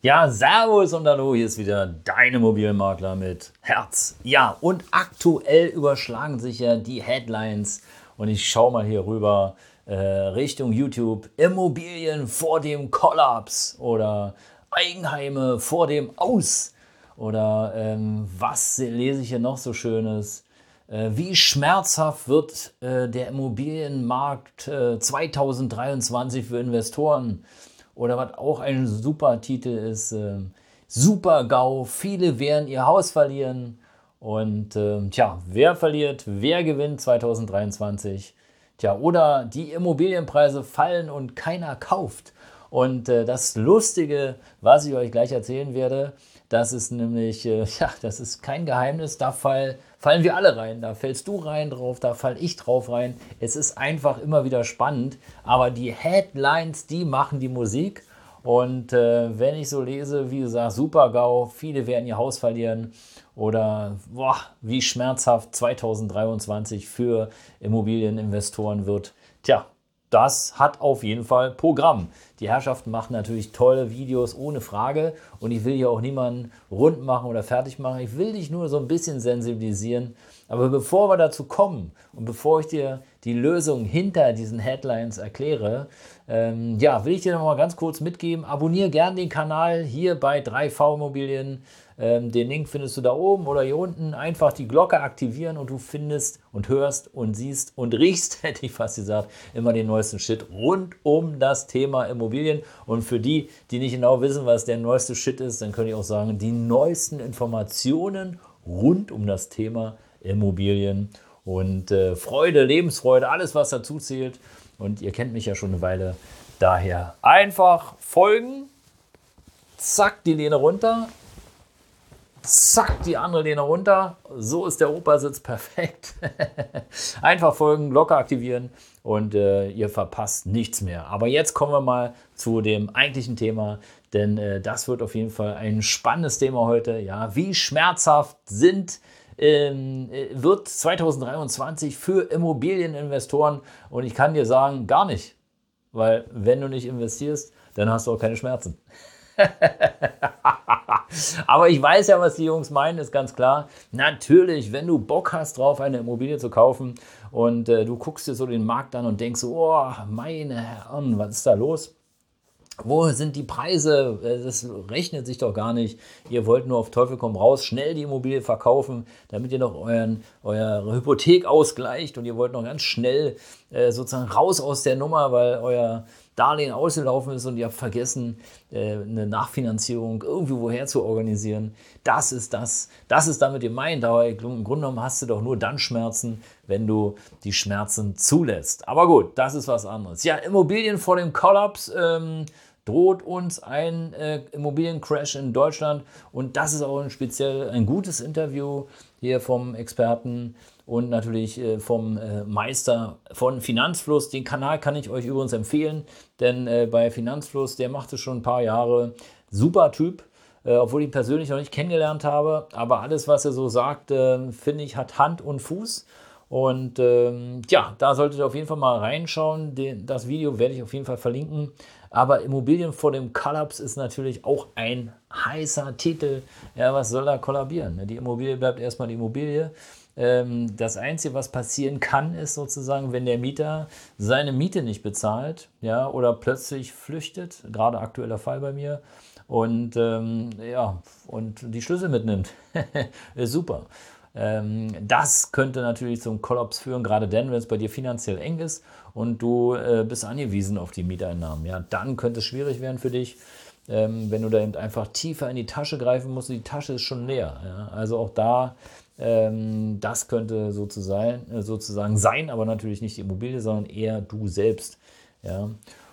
Ja, Servus und Hallo, hier ist wieder dein Immobilienmakler mit Herz. Ja, und aktuell überschlagen sich ja die Headlines und ich schaue mal hier rüber äh, Richtung YouTube. Immobilien vor dem Kollaps oder Eigenheime vor dem Aus oder ähm, was lese ich hier noch so Schönes? Äh, wie schmerzhaft wird äh, der Immobilienmarkt 2023 äh, für Investoren? Oder was auch ein super Titel ist, äh, Super GAU, viele werden ihr Haus verlieren. Und äh, tja, wer verliert, wer gewinnt 2023? Tja, oder die Immobilienpreise fallen und keiner kauft. Und äh, das Lustige, was ich euch gleich erzählen werde, das ist nämlich, äh, ja, das ist kein Geheimnis, da fall, fallen wir alle rein. Da fällst du rein drauf, da fall ich drauf rein. Es ist einfach immer wieder spannend, aber die Headlines, die machen die Musik. Und äh, wenn ich so lese, wie gesagt, super GAU, viele werden ihr Haus verlieren oder boah, wie schmerzhaft 2023 für Immobilieninvestoren wird, tja, das hat auf jeden Fall Programm. Die Herrschaften machen natürlich tolle Videos, ohne Frage. Und ich will hier auch niemanden rund machen oder fertig machen. Ich will dich nur so ein bisschen sensibilisieren. Aber bevor wir dazu kommen und bevor ich dir die Lösung hinter diesen Headlines erkläre, ähm, ja, will ich dir noch mal ganz kurz mitgeben. Abonniere gern den Kanal hier bei 3V Immobilien. Ähm, den Link findest du da oben oder hier unten. Einfach die Glocke aktivieren und du findest und hörst und siehst und riechst, hätte ich fast gesagt, immer den neuesten Shit rund um das Thema Immobilien. Und für die, die nicht genau wissen, was der neueste Shit ist, dann könnte ich auch sagen, die neuesten Informationen rund um das Thema Immobilien. Und äh, Freude, Lebensfreude, alles, was dazu zählt. Und ihr kennt mich ja schon eine Weile. Daher einfach folgen. Zack, die Lehne runter zack, die andere Lehne runter. So ist der Opersitz perfekt. Einfach folgen, Glocke aktivieren und äh, ihr verpasst nichts mehr. Aber jetzt kommen wir mal zu dem eigentlichen Thema, denn äh, das wird auf jeden Fall ein spannendes Thema heute. Ja, wie schmerzhaft sind ähm, äh, wird 2023 für Immobilieninvestoren und ich kann dir sagen, gar nicht. Weil wenn du nicht investierst, dann hast du auch keine Schmerzen. Aber ich weiß ja, was die Jungs meinen, ist ganz klar. Natürlich, wenn du Bock hast drauf, eine Immobilie zu kaufen und äh, du guckst dir so den Markt an und denkst, oh, meine Herren, was ist da los? Wo sind die Preise? Äh, das rechnet sich doch gar nicht. Ihr wollt nur auf Teufel komm raus, schnell die Immobilie verkaufen, damit ihr noch euren, eure Hypothek ausgleicht und ihr wollt noch ganz schnell äh, sozusagen raus aus der Nummer, weil euer Darlehen ausgelaufen ist und ihr habt vergessen, äh, eine Nachfinanzierung irgendwie woher zu organisieren. Das ist das, das ist damit gemeint. Aber im Grunde genommen hast du doch nur dann Schmerzen, wenn du die Schmerzen zulässt. Aber gut, das ist was anderes. Ja, Immobilien vor dem Kollaps. Ähm, droht uns ein äh, Immobiliencrash in Deutschland. Und das ist auch ein speziell ein gutes Interview hier vom Experten und natürlich äh, vom äh, Meister von Finanzfluss. Den Kanal kann ich euch übrigens empfehlen, denn äh, bei Finanzfluss, der macht es schon ein paar Jahre. Super Typ, äh, obwohl ich ihn persönlich noch nicht kennengelernt habe. Aber alles, was er so sagt, äh, finde ich, hat Hand und Fuß. Und ähm, ja, da solltet ihr auf jeden Fall mal reinschauen. Den, das Video werde ich auf jeden Fall verlinken. Aber Immobilien vor dem Kollaps ist natürlich auch ein heißer Titel. Ja, was soll da kollabieren? Die Immobilie bleibt erstmal die Immobilie. Ähm, das Einzige, was passieren kann, ist sozusagen, wenn der Mieter seine Miete nicht bezahlt ja, oder plötzlich flüchtet, gerade aktueller Fall bei mir, und, ähm, ja, und die Schlüssel mitnimmt. super. Ähm, das könnte natürlich zum Kollaps führen, gerade dann, wenn es bei dir finanziell eng ist und du äh, bist angewiesen auf die Mieteinnahmen. Ja, dann könnte es schwierig werden für dich, ähm, wenn du da eben einfach tiefer in die Tasche greifen musst. Die Tasche ist schon leer. Ja? Also auch da ähm, das könnte sozusagen, äh, sozusagen sein, aber natürlich nicht die Immobilie, sondern eher du selbst. Ja.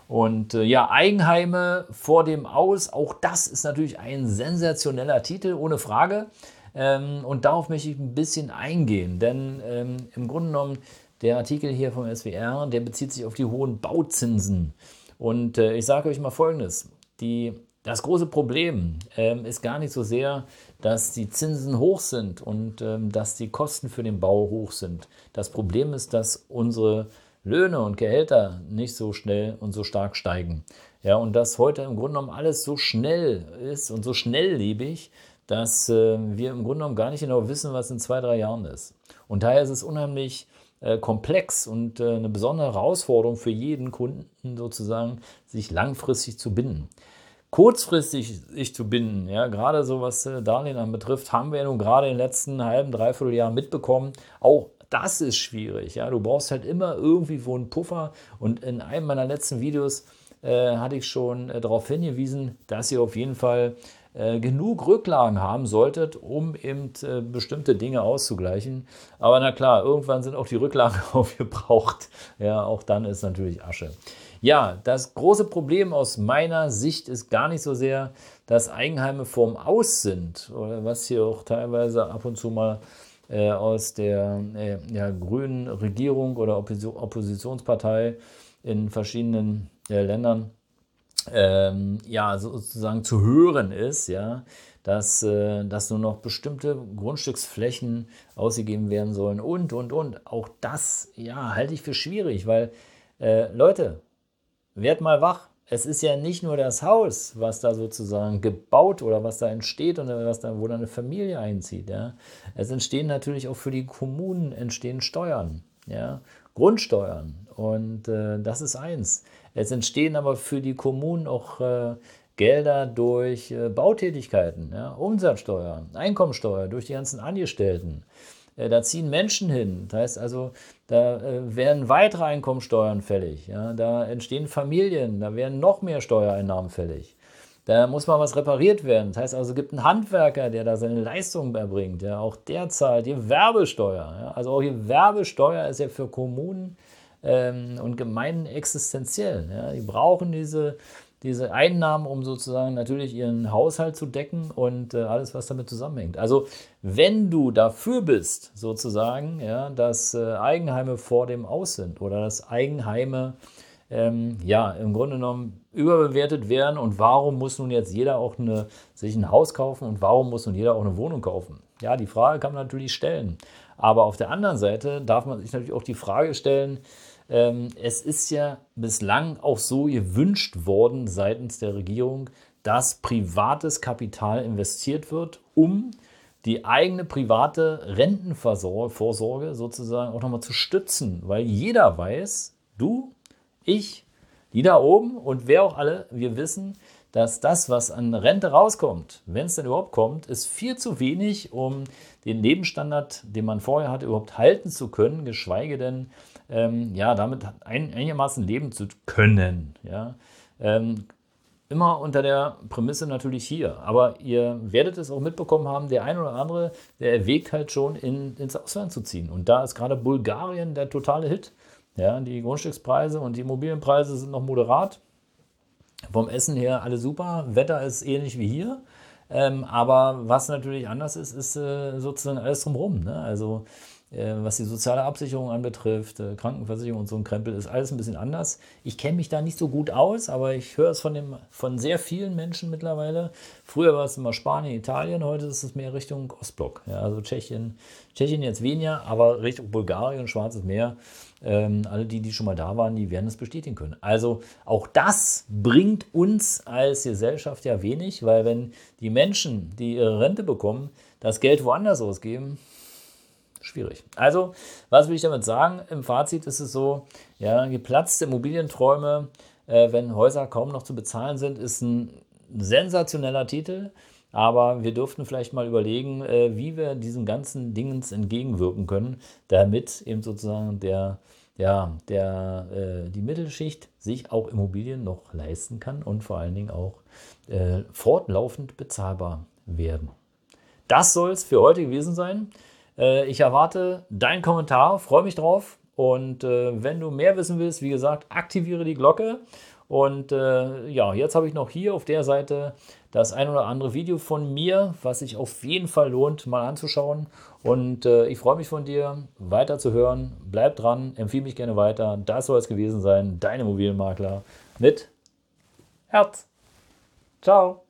Und äh, ja, Eigenheime vor dem Aus, auch das ist natürlich ein sensationeller Titel, ohne Frage. Ähm, und darauf möchte ich ein bisschen eingehen, denn ähm, im Grunde genommen, der Artikel hier vom SWR, der bezieht sich auf die hohen Bauzinsen. Und äh, ich sage euch mal Folgendes. Die, das große Problem ähm, ist gar nicht so sehr, dass die Zinsen hoch sind und dass die Kosten für den Bau hoch sind. Das Problem ist, dass unsere Löhne und Gehälter nicht so schnell und so stark steigen. Ja, und dass heute im Grunde genommen alles so schnell ist und so schnelllebig, dass äh, wir im Grunde genommen gar nicht genau wissen, was in zwei, drei Jahren ist. Und daher ist es unheimlich äh, komplex und äh, eine besondere Herausforderung für jeden Kunden sozusagen, sich langfristig zu binden. Kurzfristig sich zu binden, ja, gerade so was äh, Darlehen anbetrifft, haben wir ja nun gerade in den letzten halben, dreiviertel Jahren mitbekommen. Auch das ist schwierig. Ja. Du brauchst halt immer irgendwie wo einen Puffer. Und in einem meiner letzten Videos äh, hatte ich schon äh, darauf hingewiesen, dass ihr auf jeden Fall äh, genug Rücklagen haben solltet, um eben äh, bestimmte Dinge auszugleichen. Aber na klar, irgendwann sind auch die Rücklagen aufgebraucht. Ja, auch dann ist natürlich Asche. Ja, das große Problem aus meiner Sicht ist gar nicht so sehr, dass Eigenheime vorm Aus sind, oder was hier auch teilweise ab und zu mal äh, aus der äh, ja, grünen Regierung oder Oppositionspartei in verschiedenen äh, Ländern ähm, ja, sozusagen zu hören ist, ja, dass, äh, dass nur noch bestimmte Grundstücksflächen ausgegeben werden sollen und, und, und. Auch das, ja, halte ich für schwierig, weil, äh, Leute, werd mal wach. Es ist ja nicht nur das Haus, was da sozusagen gebaut oder was da entsteht und was da, wo da eine Familie einzieht. Ja. Es entstehen natürlich auch für die Kommunen entstehen Steuern, ja, Grundsteuern. Und äh, das ist eins. Es entstehen aber für die Kommunen auch äh, Gelder durch äh, Bautätigkeiten, ja, Umsatzsteuer, Einkommensteuer, durch die ganzen Angestellten. Äh, da ziehen Menschen hin. Das heißt also, da äh, werden weitere Einkommensteuern fällig. Ja, da entstehen Familien, da werden noch mehr Steuereinnahmen fällig. Da muss mal was repariert werden. Das heißt also, es gibt einen Handwerker, der da seine Leistungen erbringt. Ja, auch der zahlt die Werbesteuer. Ja, also auch die Werbesteuer ist ja für Kommunen ähm, und Gemeinden existenziell. Ja. Die brauchen diese, diese Einnahmen, um sozusagen natürlich ihren Haushalt zu decken und äh, alles, was damit zusammenhängt. Also wenn du dafür bist, sozusagen, ja, dass äh, Eigenheime vor dem Aus sind oder dass Eigenheime ähm, ja im Grunde genommen überbewertet werden und warum muss nun jetzt jeder auch eine, sich ein Haus kaufen und warum muss nun jeder auch eine Wohnung kaufen? Ja, die Frage kann man natürlich stellen. Aber auf der anderen Seite darf man sich natürlich auch die Frage stellen, ähm, es ist ja bislang auch so gewünscht worden seitens der Regierung, dass privates Kapital investiert wird, um die eigene private Rentenvorsorge sozusagen auch nochmal zu stützen, weil jeder weiß, du, ich, die da oben und wer auch alle, wir wissen, dass das, was an Rente rauskommt, wenn es denn überhaupt kommt, ist viel zu wenig, um den Lebensstandard, den man vorher hatte, überhaupt halten zu können, geschweige denn ähm, ja, damit ein, einigermaßen leben zu können. Ja. Ähm, immer unter der Prämisse natürlich hier. Aber ihr werdet es auch mitbekommen haben, der ein oder andere, der erwägt halt schon in, ins Ausland zu ziehen. Und da ist gerade Bulgarien der totale Hit. Ja, die Grundstückspreise und die Immobilienpreise sind noch moderat. Vom Essen her alles super. Wetter ist ähnlich wie hier. Ähm, aber was natürlich anders ist, ist äh, sozusagen alles drumherum. Ne? Also was die soziale Absicherung anbetrifft, äh, Krankenversicherung und so ein Krempel, ist alles ein bisschen anders. Ich kenne mich da nicht so gut aus, aber ich höre es von, dem, von sehr vielen Menschen mittlerweile. Früher war es immer Spanien, Italien, heute ist es mehr Richtung Ostblock. Ja, also Tschechien, Tschechien jetzt weniger, aber Richtung Bulgarien, Schwarzes Meer. Ähm, alle die, die schon mal da waren, die werden es bestätigen können. Also auch das bringt uns als Gesellschaft ja wenig, weil wenn die Menschen, die ihre Rente bekommen, das Geld woanders ausgeben, schwierig. Also, was will ich damit sagen? Im Fazit ist es so, ja, geplatzte Immobilienträume, äh, wenn Häuser kaum noch zu bezahlen sind, ist ein sensationeller Titel. Aber wir dürften vielleicht mal überlegen, äh, wie wir diesen ganzen Dingens entgegenwirken können, damit eben sozusagen der, ja, der, äh, die Mittelschicht sich auch Immobilien noch leisten kann und vor allen Dingen auch äh, fortlaufend bezahlbar werden. Das soll es für heute gewesen sein. Äh, ich erwarte deinen Kommentar, freue mich drauf. Und äh, wenn du mehr wissen willst, wie gesagt, aktiviere die Glocke. Und äh, ja, jetzt habe ich noch hier auf der Seite das ein oder andere Video von mir, was sich auf jeden Fall lohnt, mal anzuschauen. Und ich freue mich von dir, weiter zu hören. Bleib dran, empfehle mich gerne weiter. Das soll es gewesen sein. Deine Immobilienmakler mit Herz. Ciao.